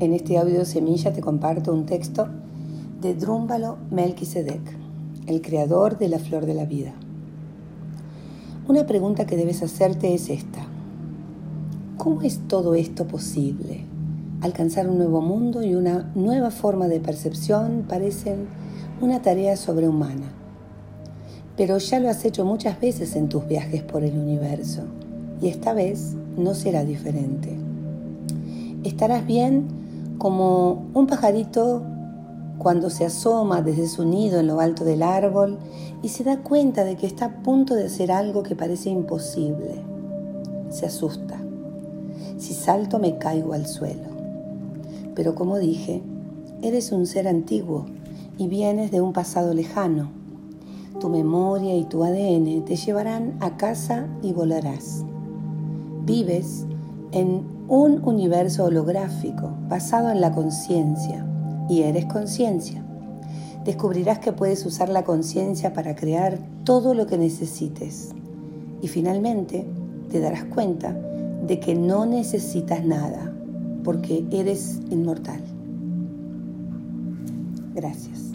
En este audio semilla te comparto un texto de Drúmbalo Melquisedec, el creador de la flor de la vida. Una pregunta que debes hacerte es esta. ¿Cómo es todo esto posible? Alcanzar un nuevo mundo y una nueva forma de percepción parecen una tarea sobrehumana. Pero ya lo has hecho muchas veces en tus viajes por el universo y esta vez no será diferente. Estarás bien como un pajarito cuando se asoma desde su nido en lo alto del árbol y se da cuenta de que está a punto de hacer algo que parece imposible. Se asusta. Si salto me caigo al suelo. Pero como dije, eres un ser antiguo y vienes de un pasado lejano. Tu memoria y tu ADN te llevarán a casa y volarás. Vives en un universo holográfico basado en la conciencia y eres conciencia. Descubrirás que puedes usar la conciencia para crear todo lo que necesites. Y finalmente te darás cuenta de que no necesitas nada porque eres inmortal. Gracias.